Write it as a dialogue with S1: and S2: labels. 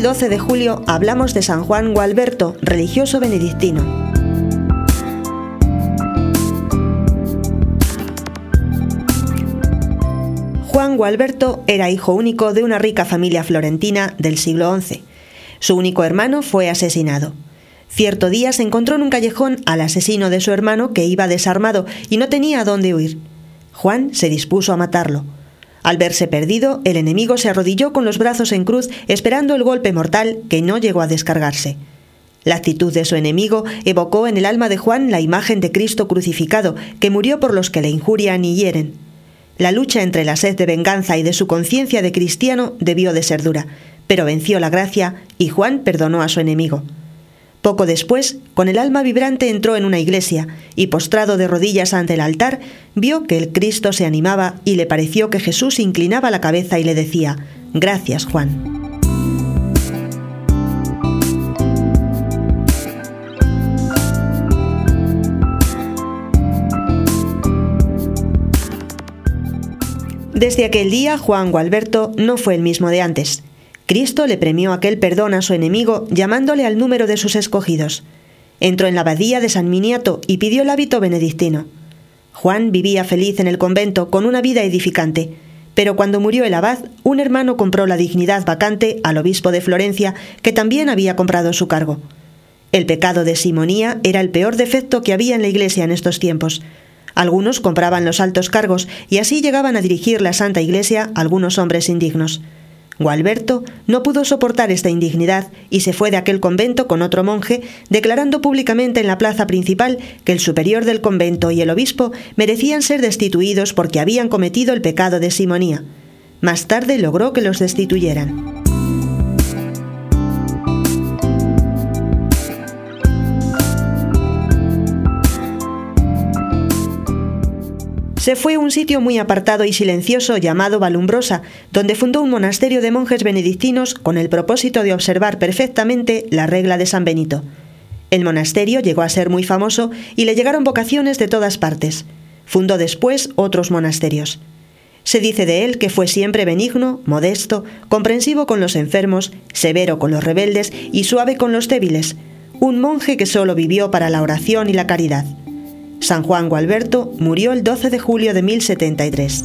S1: 12 de julio hablamos de San Juan Gualberto, religioso benedictino. Juan Gualberto era hijo único de una rica familia florentina del siglo XI. Su único hermano fue asesinado. Cierto día se encontró en un callejón al asesino de su hermano que iba desarmado y no tenía dónde huir. Juan se dispuso a matarlo. Al verse perdido, el enemigo se arrodilló con los brazos en cruz esperando el golpe mortal que no llegó a descargarse. La actitud de su enemigo evocó en el alma de Juan la imagen de Cristo crucificado, que murió por los que le injurian y hieren. La lucha entre la sed de venganza y de su conciencia de cristiano debió de ser dura, pero venció la gracia y Juan perdonó a su enemigo. Poco después, con el alma vibrante entró en una iglesia y postrado de rodillas ante el altar, vio que el Cristo se animaba y le pareció que Jesús inclinaba la cabeza y le decía, Gracias, Juan. Desde aquel día, Juan Gualberto no fue el mismo de antes. Cristo le premió aquel perdón a su enemigo llamándole al número de sus escogidos. Entró en la abadía de San Miniato y pidió el hábito benedictino. Juan vivía feliz en el convento con una vida edificante, pero cuando murió el abad, un hermano compró la dignidad vacante al obispo de Florencia, que también había comprado su cargo. El pecado de simonía era el peor defecto que había en la Iglesia en estos tiempos. Algunos compraban los altos cargos y así llegaban a dirigir la Santa Iglesia algunos hombres indignos. Gualberto no pudo soportar esta indignidad y se fue de aquel convento con otro monje, declarando públicamente en la plaza principal que el superior del convento y el obispo merecían ser destituidos porque habían cometido el pecado de simonía. Más tarde logró que los destituyeran. Se fue a un sitio muy apartado y silencioso llamado Valumbrosa, donde fundó un monasterio de monjes benedictinos con el propósito de observar perfectamente la regla de San Benito. El monasterio llegó a ser muy famoso y le llegaron vocaciones de todas partes. Fundó después otros monasterios. Se dice de él que fue siempre benigno, modesto, comprensivo con los enfermos, severo con los rebeldes y suave con los débiles, un monje que solo vivió para la oración y la caridad. San Juan Gualberto murió el 12 de julio de 1073.